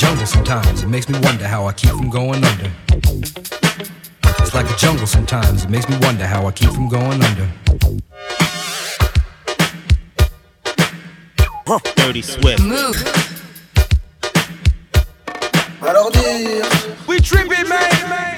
It's like a jungle sometimes. It makes me wonder how I keep from going under. It's like a jungle sometimes. It makes me wonder how I keep from going under. Dirty Swift. Move. Alors dire. We tripping, man.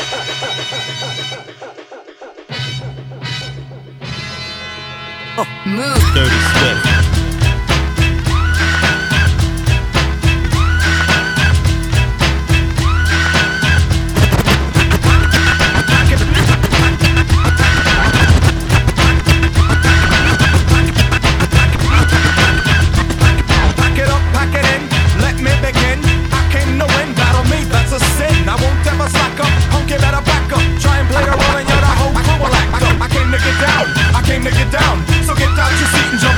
Move. Dirty Swift. Get down. So get out your seat and jump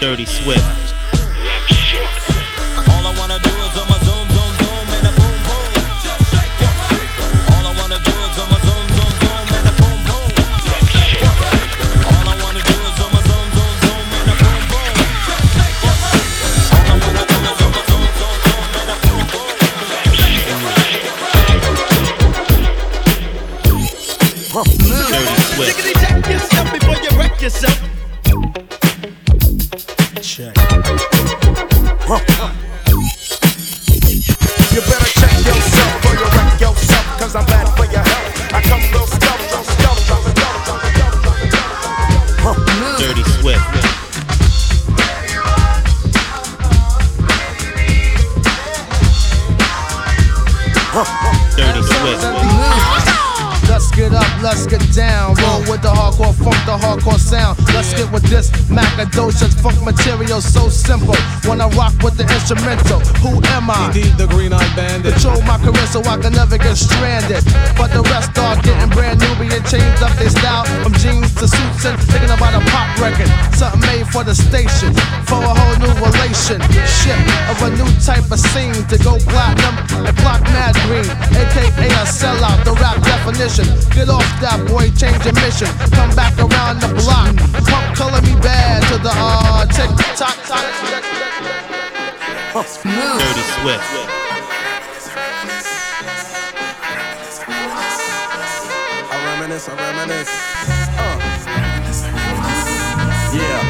Dirty Swift. Instrumental, who am I? Indeed, the green eyed bandit. Control my career so I can never get stranded. But the rest are getting brand new, being changed up their style from jeans to suits and thinking about a pop record. Something made for the station, for a whole new relation. Shit of a new type of scene to go platinum and block mad green, aka a sellout. The rap definition. Get off that boy, change your mission. Come back around the block. Pump color me bad to the uh, talk, talk. Dirty Swift. I reminisce, I reminisce. Uh. Yeah.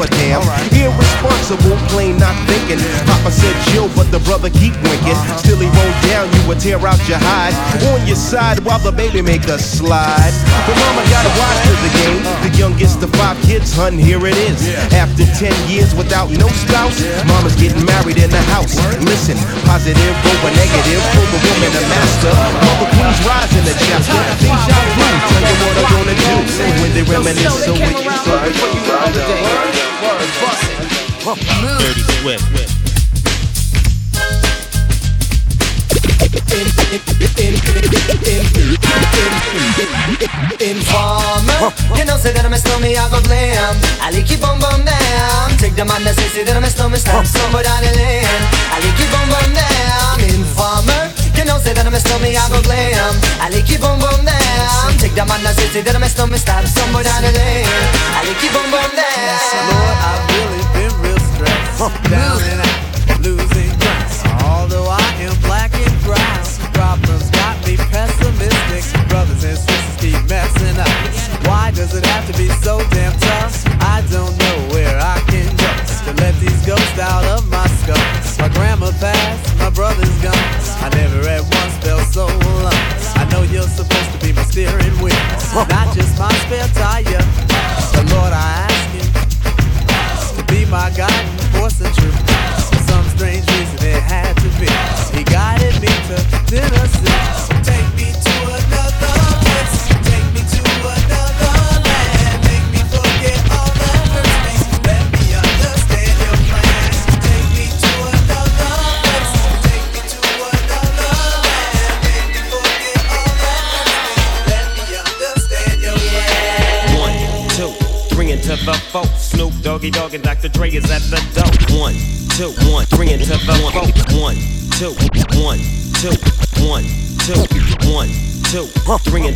damn. Irresponsible, plain not thinking. Papa said chill, but the brother keep winking. Uh-huh. Still he won't down, you would tear out your hide. On your side while the baby make a slide. But mama got a watch to the game. The youngest of five kids, hun, here it is. After 10 years without no spouse, mama's getting married in the house. Listen, positive over negative, for the woman a master. Mother queens rise in the chapter. Deja vu, tell you what I'm gonna do. When they reminisce, so we can so before you the day. Dirty Swift. Informer, you know say that I'm a stormy, I go blam. I like keep on bum down. Take the man that say say that I'm a stormy, stop somewhere down. I like keep on bum down. Informer, you know say that I'm a stormy, I go blam. I like keep on bum down. Take the man that say say that I'm a stormy, stop somewhere down the lane. I like keep on bum down. Lord, I've really been real stressed. Down and out, losing grass. Although I am black and brown, problems got me pessimistic. Brothers and sisters keep messing up. Why does it have to be so damn not just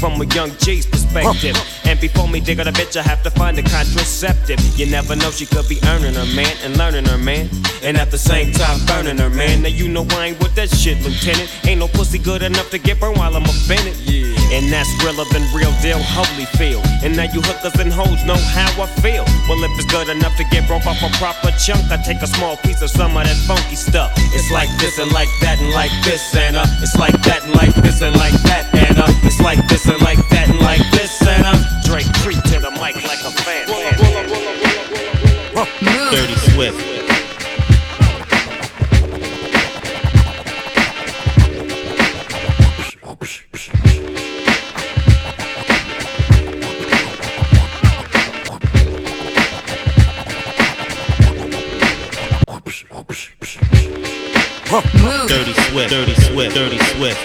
From a young G's perspective. And before me dig on a bitch, I have to find a contraceptive. You never know, she could be earning her man and learning her man. And at the same time, burning her man. Now you know I ain't with that shit, Lieutenant. Ain't no pussy good enough to get burned while I'm offended. Yeah. And that's realer than real deal, Holyfield. And now you hookers and hoes know how I feel. Well, if it's good enough to get broke off a proper chunk, I take a small piece of some of that funky stuff. It's like this and like that and like this and uh, it's like that and like this and like that uh, it's like this and like that and like this uh, Drake treat Swift. Dirty Swift. Dirty Swift.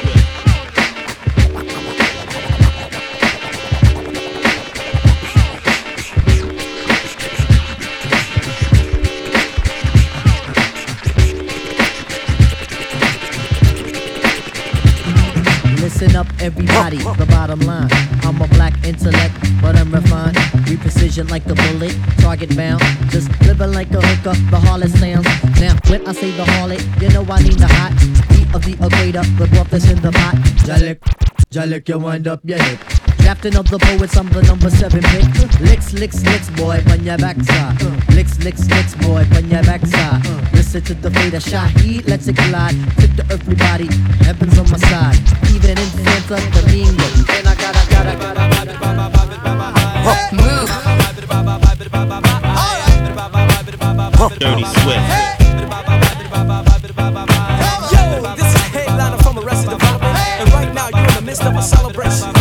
Listen up, everybody. The bottom line. I'm a black intellect, but I'm refined. We precision like the bullet, target bound. Just living like a hooker, the harlot sounds. Now, when I say the harlot, you know I mean the hot beat of the equator, the broth that's in the pot. Jalik, Jalik, you wind up your hip. Captain of the poets, I'm the number seven pick. Licks, licks, licks, boy, on your backside. Licks, licks, licks, boy, on your backside. Listen to the fate of Shaheed, let's it collide. Tip the earthly body, heaven's on my side. Even in Santo Domingo. And I gotta, gotta, gotta, gotta, Move. Dirty Swift. Of a celebration, celebration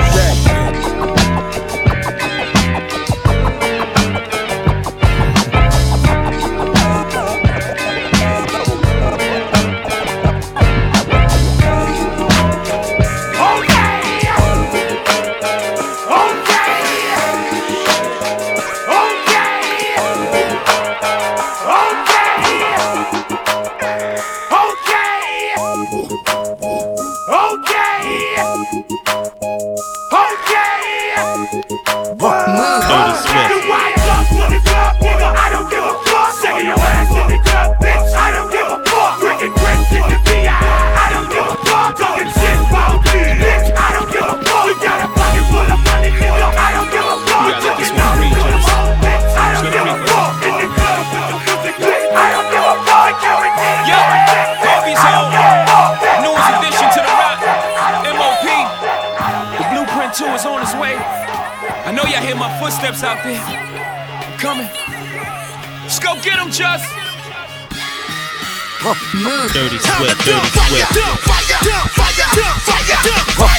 Dirty Swift. Dirty Swift.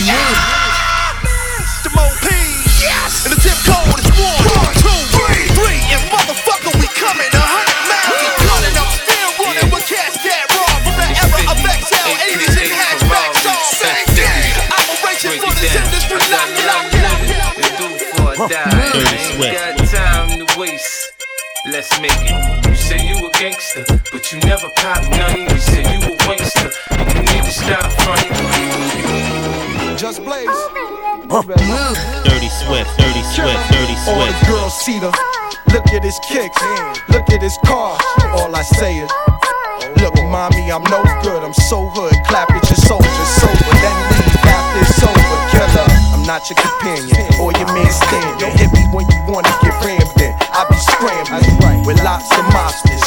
And his kicks, look at his car. All I say is, look, mommy, I'm no good. I'm so hood. Clap at your soldiers, sober. Then leave after it's over. Killer, I'm not your companion or your man stand. You hit me when you wanna get rammed in. I be scrambling. Will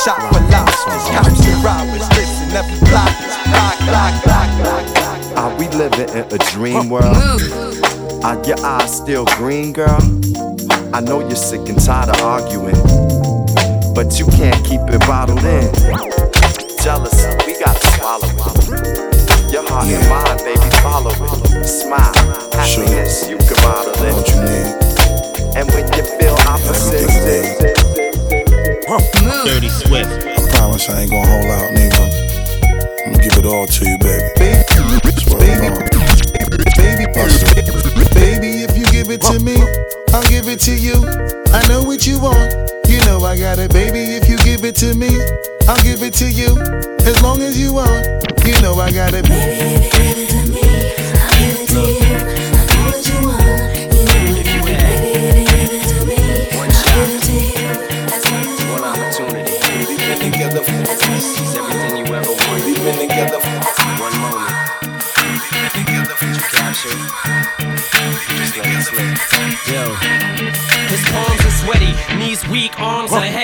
shot for lobsters. Cops and robbers, listen, every block is block, block, block, block. Are we living in a dream world? Are your eyes still green, girl? I know you're sick and tired of arguing, but you can't keep it bottled in. Jealousy, we gotta swallow it. Your heart and mind, baby, follow it. Smile, happiness, you can model it. You need. And when you feel opposite, Dirty Swift. I promise I ain't gonna hold out, nigga. I'm gonna give it all to you, baby. Swear to God. Baby, baby, if you give it to me, I'll give it to you. I know what you want, you know I got it. Baby, if you give it to me, I'll give it to you. As long as you want, you know I got it. Baby, if you give it to me, I'll give it to you. I know what you want, you know I got it. Baby, if you give it to me, I'll give it to you. As long as you One opportunity. We've been together for It's everything you ever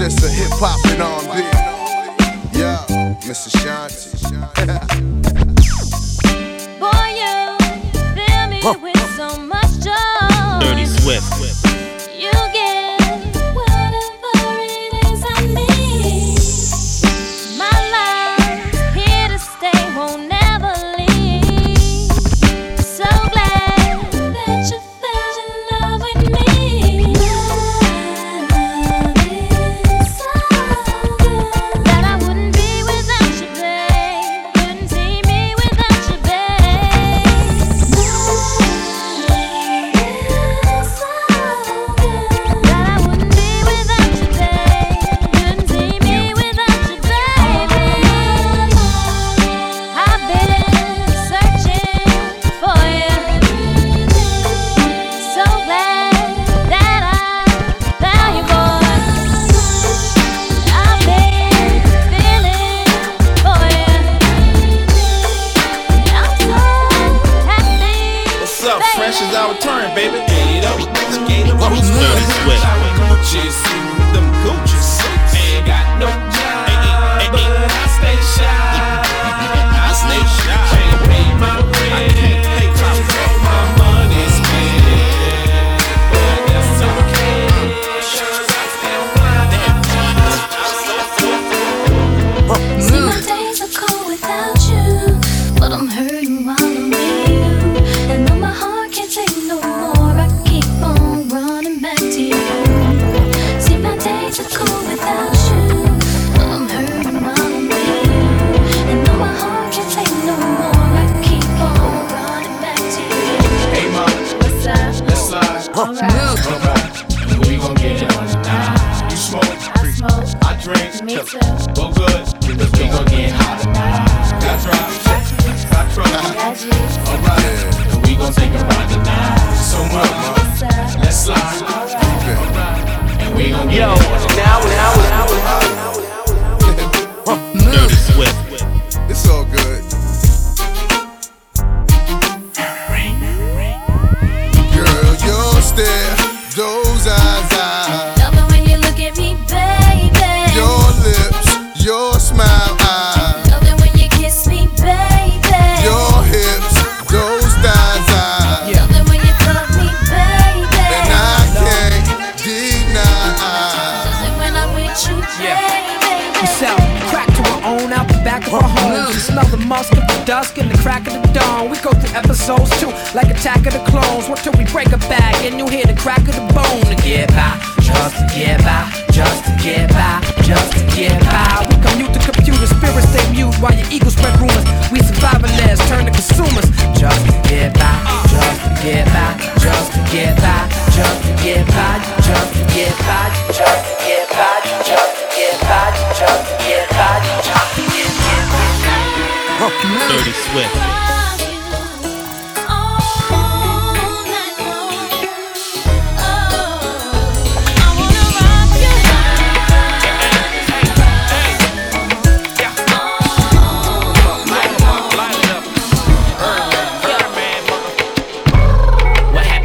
Of hip hop and R&B. Yeah, Mrs. Shanti.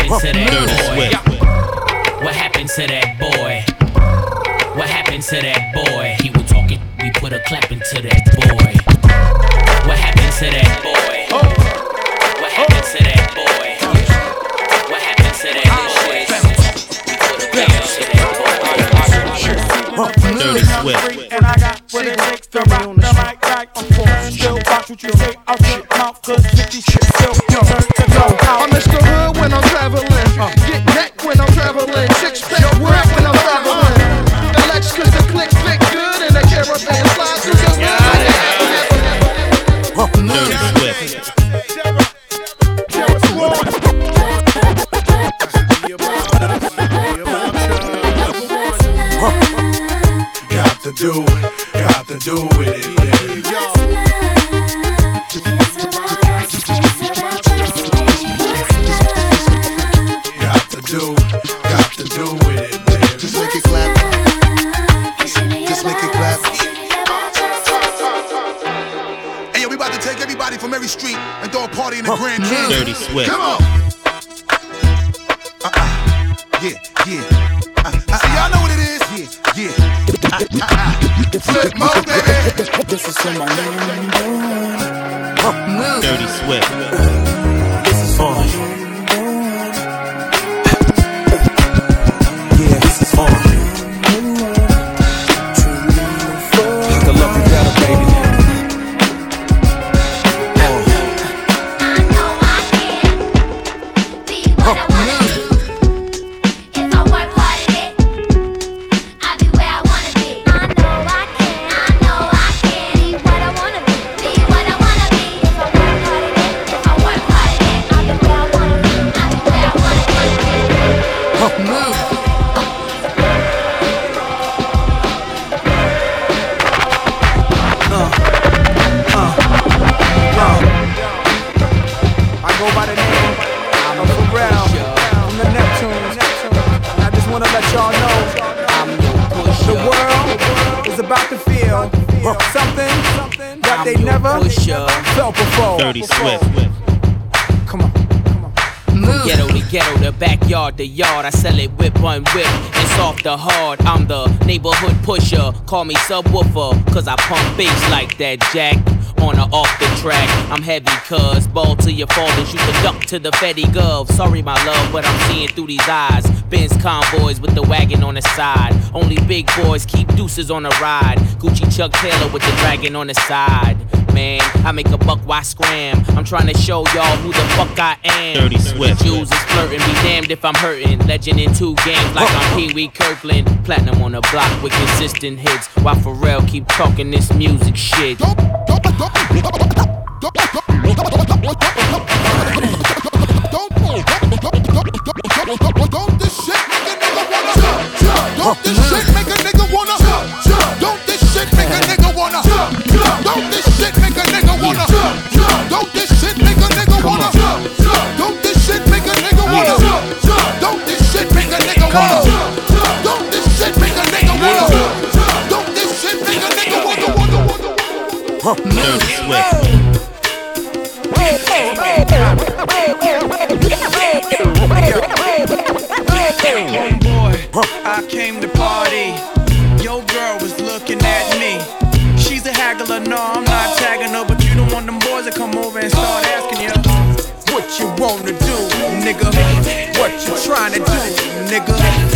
happened to that boy? What happened to that boy? What happened to that boy? He was talking, we put a clap into that boy. What happened to that boy? What happened to that boy? What happened to that boy? Dirty Swift. And I got what it takes to rock the mic like Still watch what you say, I'll shit mouth, cause 50 shit still. Call me subwoofer, cause I pump bass like that, Jack. On or off the track, I'm heavy, cuz ball to your fathers. You can duck to the Fetty Gov. Sorry, my love, but I'm seeing through these eyes. Benz convoys with the wagon on the side. Only big boys keep deuces on the ride. Gucci Chuck Taylor with the dragon on the side man. I make a buck, why scram? I'm trying to show y'all who the fuck I am. Dirty Swift. Jews is flirting, be damned if I'm hurting. Legend in two games like I'm Pee Wee Kirkland. Platinum on the block with consistent hits. Why Pharrell keep talking this music shit? Don't this shit make a nigga wanna Don't Don't this shit make a nigga Wakanda. Don't this shit make a nigga wanna. Don't this shit make a nigga wanna. wanna, wanna, sweat. Homeboy, I came to party. Your girl was looking at me. She's a haggler, no, I'm not tagging her, but you don't want them boys to come over and start asking you what you wanna do, nigga. What you trying to do? nigga.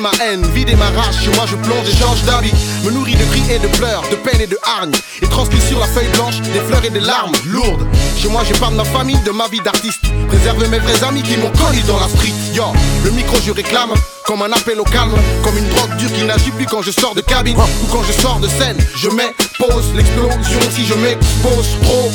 Ma haine, vider ma rage. Chez moi, je plonge et change d'avis. Me nourris de cris et de pleurs, de peine et de hargne. Et transmis sur la feuille blanche des fleurs et des larmes lourdes. Chez moi, je parle de ma famille, de ma vie d'artiste. Préserve mes vrais amis qui m'ont connu dans la street. Yo, le micro, je réclame. Comme un appel au calme, comme une drogue dure qui n'agit plus quand je sors de cabine ou quand je sors de scène. Je mets pause l'explosion si je m'expose trop.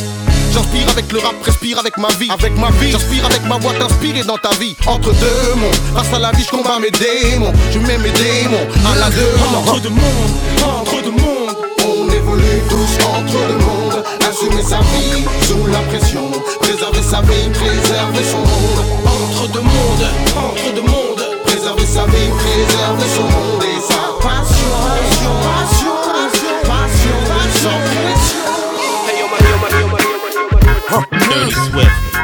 J'inspire avec le rap, respire avec ma vie, avec ma vie. J'inspire avec ma voix, t'inspirer dans ta vie. Entre deux mondes, face à la vie, je combats mes démons. Je mets mes démons à la demande. Entre deux mondes, entre deux mondes. On évolue tous entre deux mondes. Assumer sa vie sous la pression. Préserver sa vie, préserver son monde. Entre deux mondes, entre deux mondes. Préserver sa vie, préserver son monde et sa passion. Passion, passion, Dirty Swift.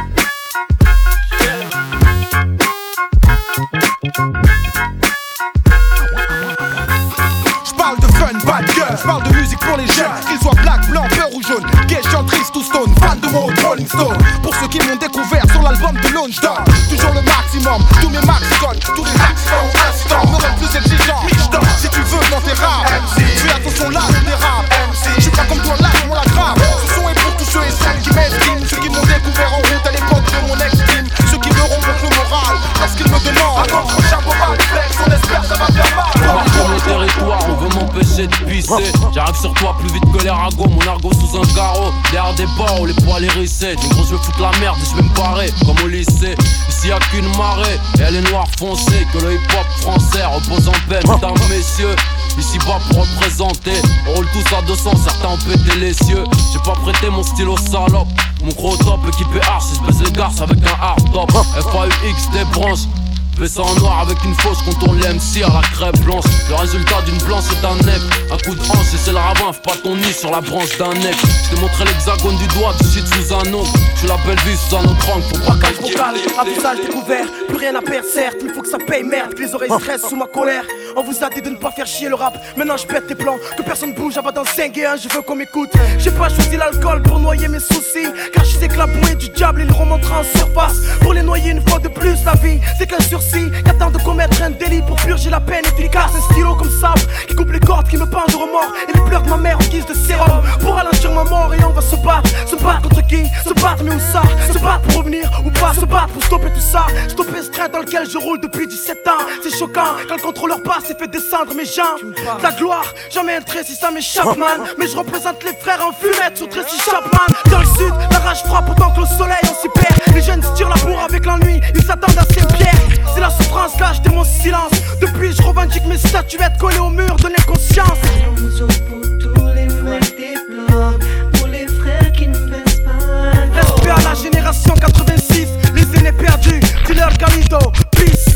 Sur toi plus vite que les ragots, mon argot sous un carreau. Derrière des bords où les poils hérissés. Des gros, je veux foutre la merde et je vais me barrer comme au lycée. Ici y'a qu'une marée et elle est noire foncée. Que le hip hop français repose en paix, mesdames, messieurs. Ici bas pour représenter, on roule tous à 200, certains ont pété les cieux. J'ai pas prêté mon stylo salope. Mon gros top équipé arch, si je baisse les garces avec un hard top. FAUX des branches. Fais ça en noir avec une fausse contourne l'MC à la crêpe blanche. Le résultat d'une blanche est un nec. Un coup de hanche et c'est le ravin, fais pas ton nid sur la branche d'un nec. Je t'ai montré l'hexagone du doigt, tu shit sous un ongle. Tu l'appelles vie sous un autre angle, faut pas calquer. visage découvert, plus rien à perdre certes, il faut que ça paye merde, que les oreilles stressent sous ma colère. On vous a dit de ne pas faire chier le rap, maintenant je pète tes plans, que personne bouge avant d'en 5 et 1, je veux qu'on m'écoute. J'ai pas choisi l'alcool pour noyer mes soucis, car je sais que la bouée du diable il remontera en surface. Pour les noyer une fois de plus, la vie c'est qu'un sursis, qu'attend de commettre un délit pour purger la peine efficace. Un stylo comme sable qui coupe les cordes, qui me pendent de remords. Et les pleurs de ma mère en guise de sérum. Pour ralentir ma mort et on va se battre, se battre contre qui? Se battre mais où ça? Se battre pour revenir ou pas? Se battre pour stopper tout ça. Stopper ce train dans lequel je roule depuis 17 ans. C'est choquant quand le contrôleur passe et fait descendre mes jambes. La gloire, jamais un trait si ça m'échappe man. Mais je représente les frères en fumette sur Tracy Chapman. Dans le sud, la rage frappe autant que le soleil on s'y perd. Les jeunes se tirent la bourre avec l'ennui, ils s'attendent à Saint-Pierre C'est la souffrance là, j'étais mon silence. Depuis je revendique mes statuettes collées au mur de l'inconscience. Respect à la génération 86, les aînés perdus, Killer Galido, peace.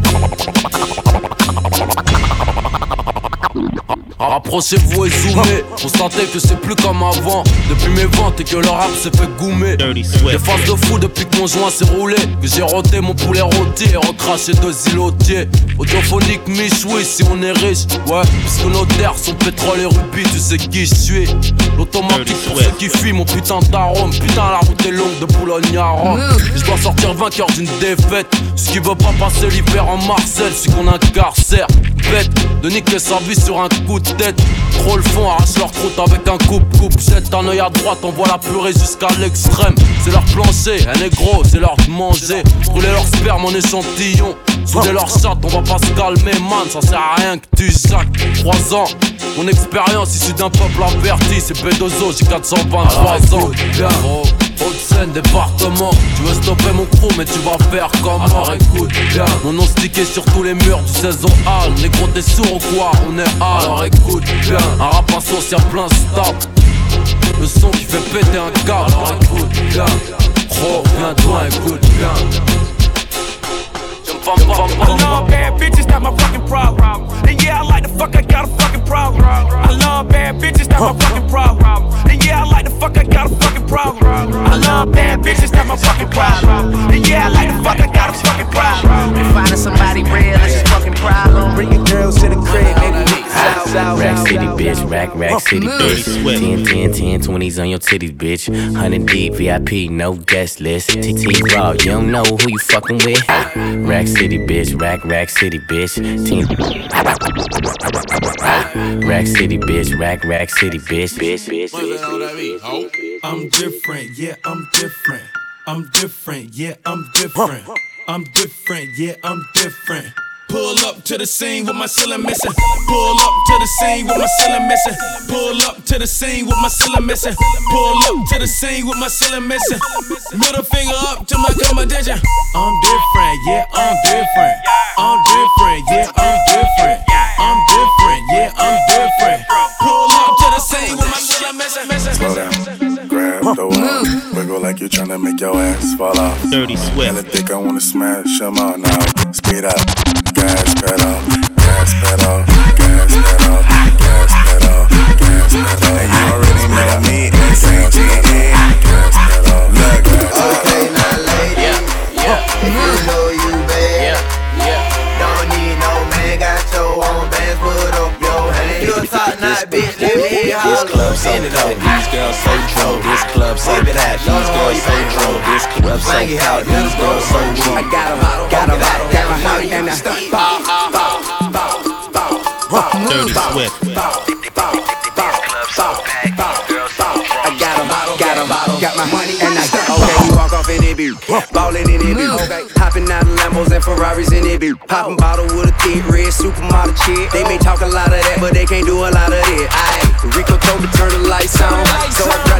Approchez-vous et zoomez, constatez que c'est plus comme avant. Depuis mes ventes et que le rap s'est fait goumer. Des phases de fou depuis que mon joint s'est roulé. Que j'ai roté mon poulet rôti et recraché deux îlotiers. Audiophonique, michoui si on est riche. Ouais, puisque nos terres sont pétrole et rubis, tu sais qui je suis. L'automatique pour ceux qui fuient mon putain d'arôme. Putain, la route est longue de Boulogne à Rome. Je dois sortir vainqueur d'une défaite. Ce qui veut pas passer l'hiver en Marcel, c'est qu'on incarcère. bête de niquer sa vie sur un coup de tête. Trop le fond, arrache leur croûte avec un coupe-coupe. Jette un œil à droite, on voit la purée jusqu'à l'extrême. C'est leur plancher, un négro, c'est leur manger. Brûler leur sperme en échantillon. Souder leur chatte, on va pas se calmer, man. Ça sert à rien que tu jacques. 3 ans, mon expérience issue d'un peuple averti. C'est Bedozo, j'ai 423 ans. Gros, Haute-Seine, département. Tu veux stopper mon crew, mais tu vas faire comment? Alors écoute bien. Mon nom stické sur tous les murs du saison hall. Négro, t'es sourd ou quoi? On est hall. Alors écoute bien. Un rap y'a plein stop. Le son qui fait péter un câble. Alors écoute bien. Gros, viens-toi, écoute bien. I love bad bitches, that's my fucking problem. And yeah, I like the fuck, I got a fucking problem. I love bad bitches, that's my fucking problem. And yeah, I like the fuck, I got a fucking problem. I love bad bitches, that's my fucking problem. And yeah, I like the fuck, I got a fucking problem. And finding somebody real is his fucking problem. Bringing girls to the crib, maybe we can south, south, Rack south, City, bitch. Rack, rack city, bitch. 10, 10, 10, 20s on your titties, bitch. 100 deep, VIP, no guest list. TT Raw, you don't know who you fucking with. Rack City, bitch. Rack, rack city, bitch. 10. Rack City, bitch. Rack, rack city, bitch. Bitch, bitch, bitch. I'm different, yeah, I'm different. I'm different, yeah, I'm different. I'm different, yeah, I'm different. Pull up to the scene with my ceiling missing. Pull up to the scene with my ceiling missing. Pull up to the scene with my ceiling missing. Pull up to the scene with my ceiling missing. Middle finger up to my competition. I'm different, yeah, I'm different. I'm different, yeah, I'm different. I'm different, yeah, I'm different. Pull up to the scene with my ceiling missing. Slow down, grab, throw up, wiggle like you're tryna make your ass fall off. Dirty Swift. And I think I wanna smash them all now. Speed up, gas pedal, Be popping bottle with a thick red supermodel chick. They may talk a lot of that, but they can't do a lot of it. Aye, Rico told me turn the lights on, so I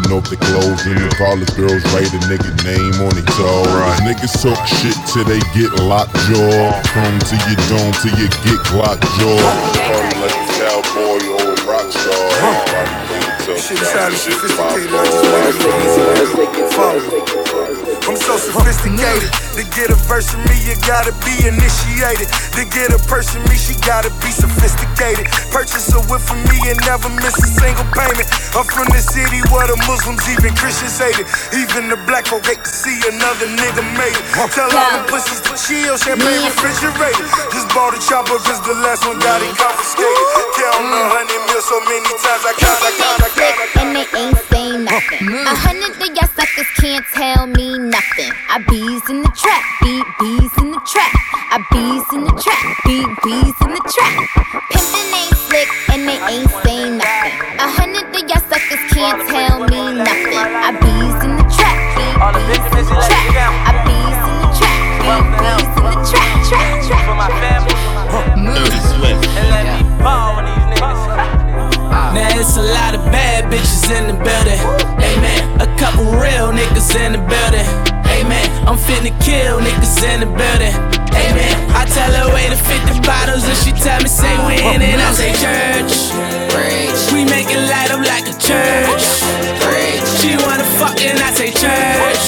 stripping off their clothes And the college girls write a nigga name on their toe Niggas talk shit till they get locked jaw. Come to your dome till you get clocked jaw. Party like a cowboy or a rock star. Shit sounded sophisticated, I just made it look easy to follow. I'm so sophisticated. To get a verse from me, you gotta be initiated. To get a person me, she gotta be sophisticated. Purchase a whip from me and never miss a single payment. I'm from the city where the Muslims, even Christians hate it. Even the black folk hate to see another nigga made it. Tell all the pussies to chill, champagne refrigerated. Just bought a chopper cause the last one got it confiscated. Count a hundred mil so many times I count, I count, I count. and they ain't nothing. A hundred of y'all suckers can't tell me nothing. I bees in the trap, beat bees in the trap. I bees in the trap, beat bees in the trap. Pimpin' ain't slick and they ain't saying nothing. A hundred of y'all suckers can't tell me nothing. I bees in the trap, beat bees in the trap. I bees in the trap, beat bees in the trap, trap, trap. For my family. Dirty Swift. And let me ball with these niggas. Now it's a lot of bad bitches in the building. Amen. A couple real niggas in the building. Amen. I'm finna kill niggas in the building. Amen. I tell her wait to 50 bottles and she tell me say when and I say church. We make it light up like a church. She wanna fuck and I say church.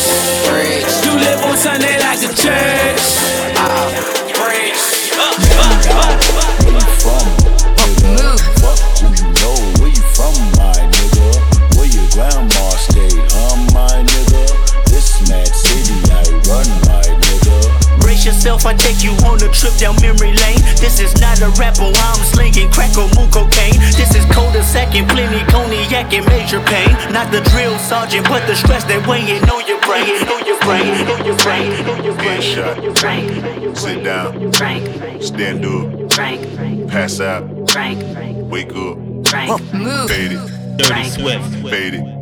You live on Sunday like a church. Nigga. Brace yourself, I take you on a trip down memory lane. This is not a rapper, oh, I'm slinging crack or moon cocaine. This is cold a second, plenty cognac and major pain. Not the drill sergeant, but the stress that weighing on your brain, on your brain, on your brain, on your brain. Headshot. Sit down. Stand up. Pass out. Wake up. Move. Fade it. Dirty Swift. Fade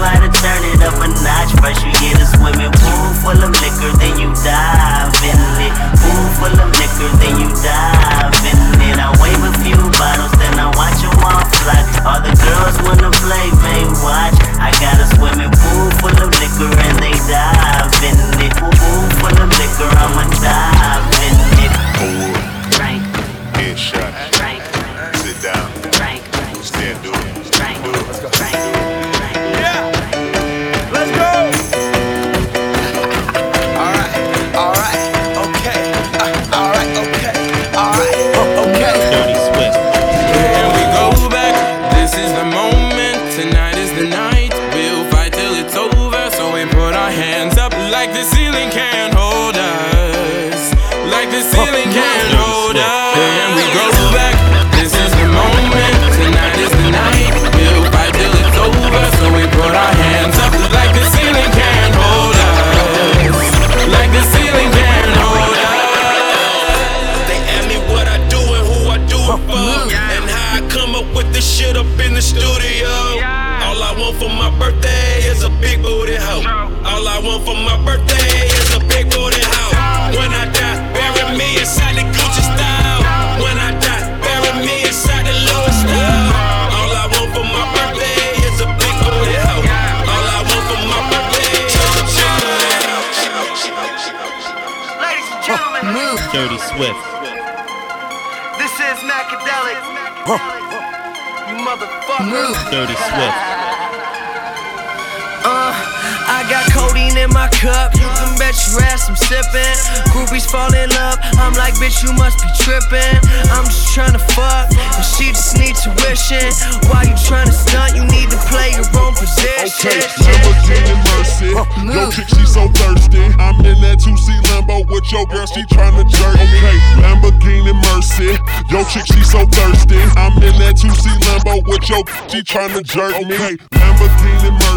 how to turn it up a notch. First you get a swimming pool full of liquor, then you dive in it. Pool full of liquor, then you dive in it. I wave a few bottles, then I watch them all fly. All the girls wanna play, they watch. I got a swimming pool full of liquor, and they dive in it. Pool full of liquor, I'ma dive in it. Drink, Headshot. Can't hold us. Here we go back. This is the moment. Tonight is the night. We'll fight till it's over. So we put our hands up like the ceiling can't hold us. Like the ceiling can't hold us. They ask me what I do and who I do it for, and how I come up with this shit up in the studio. All I want for my birthday is a big booty hoe. All I want for my birthday Dirty Swift. this is Macadelic. You motherfucker. Dirty Swift. Uh, I got codeine in my cup. You can bet your ass I'm sipping. Groupies fall in love. I'm like, bitch, you must be tripping. I'm just trying to fuck, and she just need tuition. Why you trying to stunt? You need to play your own position. Okay, Lamborghini Mercy. Yo, chick, she so thirsty. I'm in that 2C Lambo with your girl, she tryna jerk me. Okay, Lamborghini Mercy. Yo, chick, she so thirsty. I'm in that 2C Lambo with your she tryna jerk me. Okay, Lamborghini Mercy.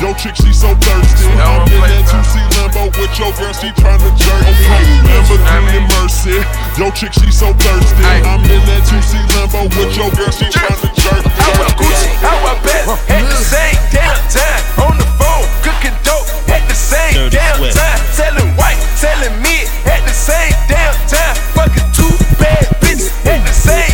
Yo, chick, she so thirsty. I'm in that 2C Lambo with your girl, she tryna jerk me. Okay, Lamborghini Mercy. Yo, chick, she so thirsty. I'm in that 2C Lambo with your girl, she tryna jerk me. I wear Gucci, I wear Benz at the same damn time. On the phone, cooking dope at the same damn time. Selling white, selling mid at the same damn time. Fucking two bad bitches at the same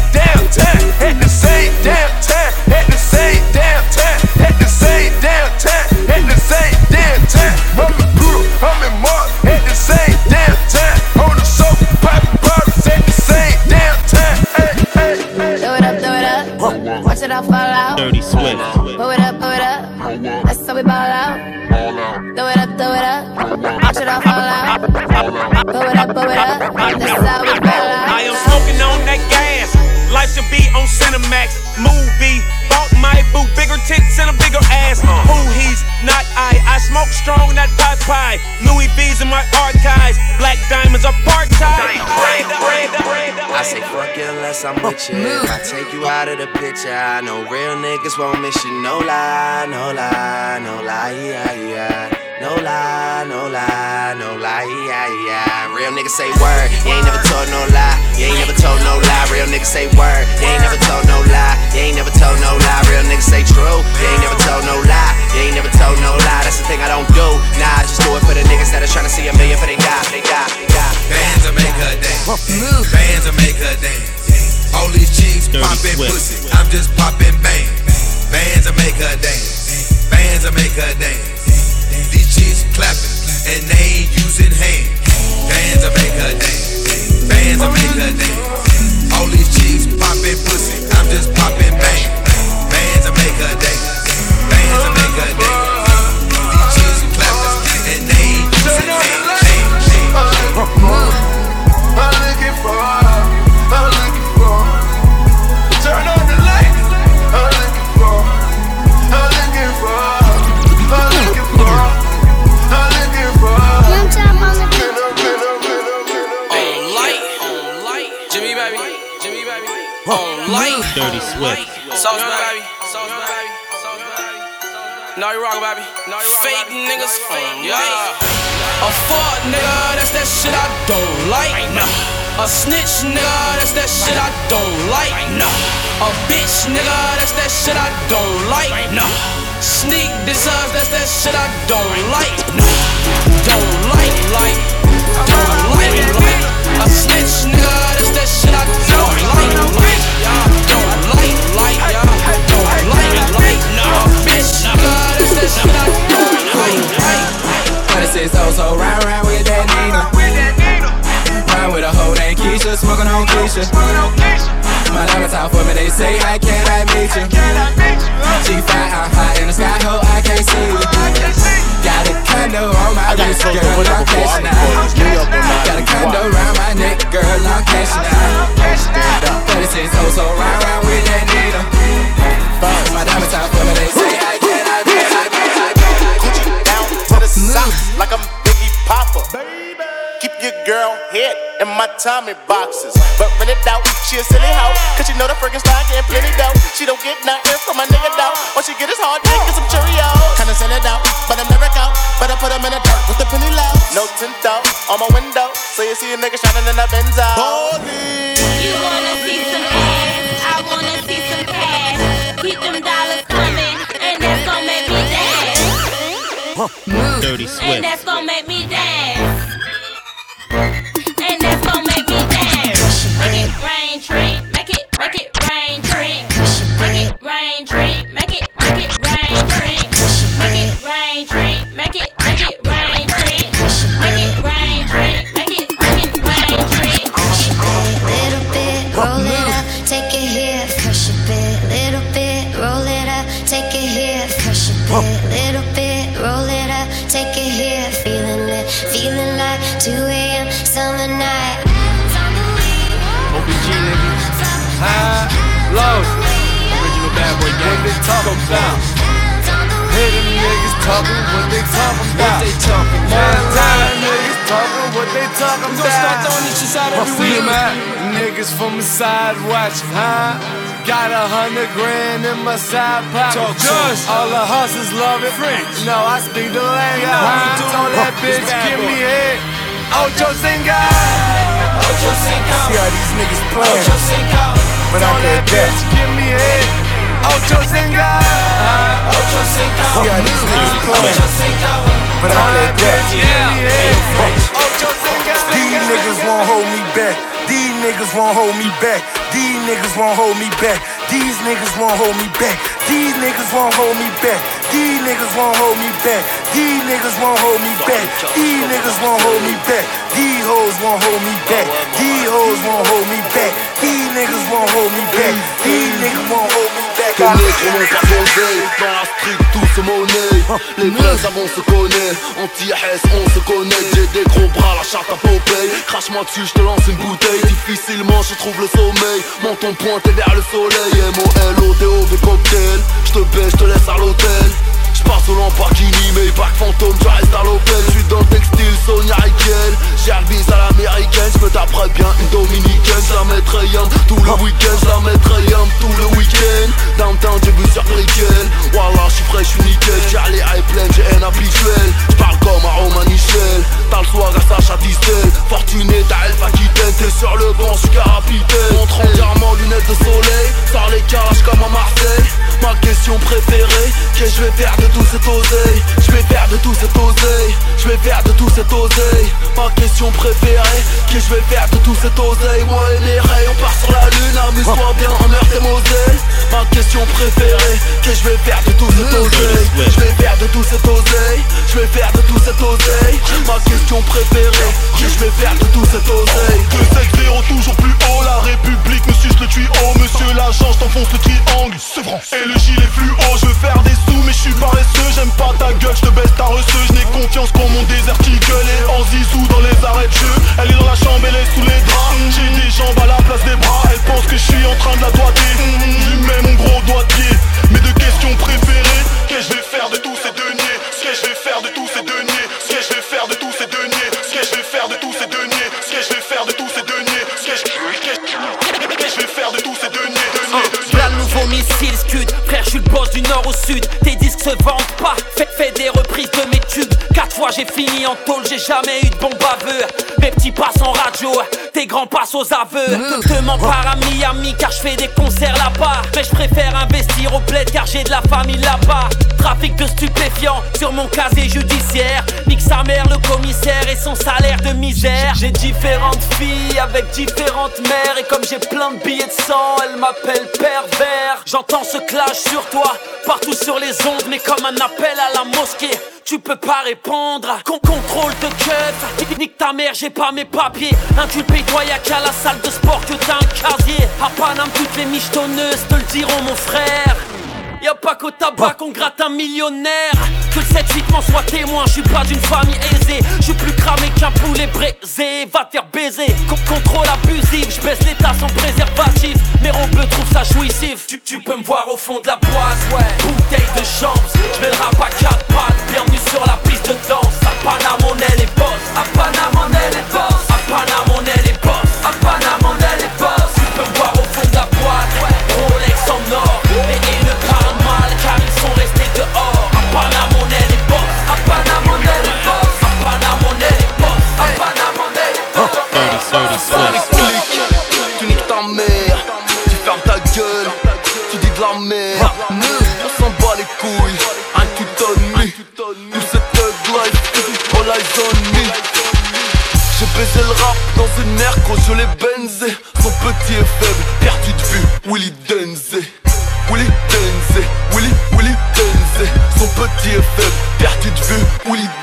I'm with you. If I take you out of the picture, I know real niggas won't miss you. No lie, no lie, no lie, yeah, yeah. No lie, no lie, no lie, yeah, yeah. Real niggas say word, you ain't never told no lie. You ain't never told no lie. Real niggas say word, you ain't never told no lie. You ain't never told no lie. Real niggas say true, you ain't never told no lie. You ain't never told no lie. That's the thing I don't do. Nah, I just do it for the niggas that are trying to see a million for they die, they die, they die. Bands will make her dance. Bands will make her dance. All these chicks Dirty popping pussy. I'm just popping bang. Bands will make her dance. Bands will make her dance. These chicks clapping and they ain't using hands. Bands will make her dance. Bands will make her dance. All these chicks popping pussy. I'm just popping bang. Bands will make her dance. Bands will make her dance. These chicks clapping and they ain't using hands. I'm looking for, Swift. Sauce, baby. Sauce, baby. No, you rock, baby. No, you rock, Fake niggas, yeah. A fuck nigga, that's that shit I don't like. A snitch nigga, that's that shit I don't like. A bitch nigga, that's that shit I don't like. Sneak deserves, that's that shit I don't like. Don't like, like, don't like, like. A snitch nigga, that's that shit I don't like, like. Don't so round round with that Nina. Round with a hoe named Keisha, smoking on Keisha. My for me, they say I can I meet you. She fly, I'm high in the sky, ho, I can't see you. Got a condo on my wrist, girl, I'm cashing out. Got a condo around my neck, girl, I'm cashing out. But it says oh so round round with that Nina. My diamonds out for me, they say I can I meet you. down to the socks like I'm Biggie Popper. Keep your girl head in my Tommy boxes. But rent it out, she a silly hoe. Cause she know the friggin' style getting plenty dough. She don't get nothing from my nigga though. All she get is hard dick and some Cheerios. Kinda send it out, but I'm never out. But I put them in the dirt with the penny low. No tint out on my window. So you see a nigga shining in a the Benzo. You wanna see some ass? I wanna see some cash. Keep them dollars coming, and that's gonna make me dance. Dirty Swift. And that's gonna make me dance. Thank you. Talking what they talking about. What they talking about? Time niggas talking what they talking about. gon' start throwing this shit out every week. Niggas from the side watching, huh? Got a hundred grand in my side pocket. Talk Just all the hustlers love it. French. No, I speak the language. huh? do. Told that bitch, give me head. Ocho Cinco. Ocho Cinco. See how these niggas playing. Ocho Cinco. But I can't dance. Give me head. Ocho Cinco. Ocho Cinco. See how these niggas playing. But I can't dance. Give Yeah. me head. Ocho Cinco. These niggas won't hold me back. These niggas won't hold me back. These niggas won't hold me back. These niggas won't hold me back. These niggas won't hold me back. These niggas won't hold me back. These niggas won't hold me back. These niggas won't hold me back. These hoes won't hold me back. These hoes won't hold me back. These niggas won't hold me back. These niggas won't hold me back. Les nègres n'ont pas posé, dans la street tout se monnaie Les vrais savants se connaissent, anti-S on se connaît. J'ai des gros bras, la charte à Popeye. Crache-moi dessus, je te lance une bouteille. Difficilement je trouve le sommeil. Menton pointé vers le soleil. M-O-L-O-D-O-V cocktail. Je te baisse, je te laisse à l'hôtel je passe au Lamborghini, mais back fantôme, je reste à l'Opel Je suis dans le textile, Sonia Riquel. Bis à l'américaine, je me taperai bien une dominicaine. Je la mettrai yam tout le week-end, je la mettrai yam tout le week-end. Downtown, j'ai vu sur Brickell Voilà, je suis frais, je suis nickel. J'ai les high plein, j'ai un habituel. Je parle comme un Roman Michel. T'as le soir à Sacha Distel. Fortuné, t'as Elf Aquitaine T'es sur le banc, je suis capitaine Montre entièrement lunettes de soleil. Sors les calages comme à Marseille. Ma question préférée Qu'est-ce que je vais faire de tout cet oseille. Je vais faire de tout cet oseille. Je vais faire de tout cet oseille. Ma question préférée que je vais faire de tout cet oseille. Moi et mes rayons on part sur la lune. Amuse-toi bien en meurtre et Moselle. Ma question préférée que je vais faire de tout cet oseille. Je vais faire de tout cet oseille. Je vais faire de tout cet oseille. Ma question préférée que je vais faire de tout cet oseille. 2-7-0 toujours plus haut. La République me suce le tuyau. Monsieur l'agent je t'enfonce le triangle C'est vrai. Et le gilet fluo Je veux faire des sous mais je suis paresseux J'aime pas ta gueule je te baisse ta reçue Je n'ai confiance qu'en mon désert qui gueule. Et en zizou dans les arrêts de jeu Elle est dans la chambre elle est sous les draps. J'ai des jambes à la place des bras Elle pense que je suis en train de la doigter. Lui mets mon gros doigt de pied Mes deux questions préférées. Qu'est-ce que je vais faire de tous ces deniers Ce que je vais faire de tous ces deniers Ce que je vais faire de tous ces deniers Ce que je vais faire de tous ces deniers Ce que je vais faire de tous ces deniers Ce que je qu'est-ce que je vais faire de tous ces deniers je suis le boss du nord au sud. Tes disques se vendent pas. Fais, fais des reprises de mes tubes. Quatre fois j'ai fini en tôle, j'ai jamais eu de bon baveux. Mes petits passent en radio, tes grands passent aux aveux. Te, te mens pas à Miami car je fais des concerts là-bas. Mais je préfère investir au bled car j'ai de la famille là-bas. Trafic de stupéfiants sur mon casier judiciaire. Nique sa mère, le commissaire et son salaire de misère. J'ai différentes filles avec différentes mères. Et comme j'ai plein de billets de sang, elle m'appelle pervers. J'entends ce clash sur toi, partout sur les ondes, mais comme un appel à la mosquée. Tu peux pas répondre, Con contrôle de keuf. Nique ta mère, j'ai pas mes papiers. Inculpé, toi y'a qu'à la salle de sport que t'as un casier. À Paname, toutes les michetonneuses te le diront mon frère Y'a pas qu'au tabac qu'on gratte un millionnaire. Que le 7-8 m'en soit témoin, je suis pas d'une famille aisée. Je suis plus cramé qu'un poulet braisé. Va te faire baiser, Con- contrôle abusif. Je baisse l'état sans préservatif. Mais on peut trouve ça jouissif. Tu, tu peux me voir au fond de la boîte, ouais. Bouteille de chance, je le rap à quatre pattes. Bienvenue sur la piste de danse. À Paname on est les boss À Paname on est les Tu niques ta mère Tu fermes ta gueule Tu dis de la merde. On s'en bat les couilles Un tout on me Tout cette life All eyes on me J'ai baisé le rap dans une ère quand je l'ai benzé. Son petit est faible Perdu de vue Willy Denzé Willy Denzé Willy Willy Denzé Son petit est faible Perdu de vue Willy Denzé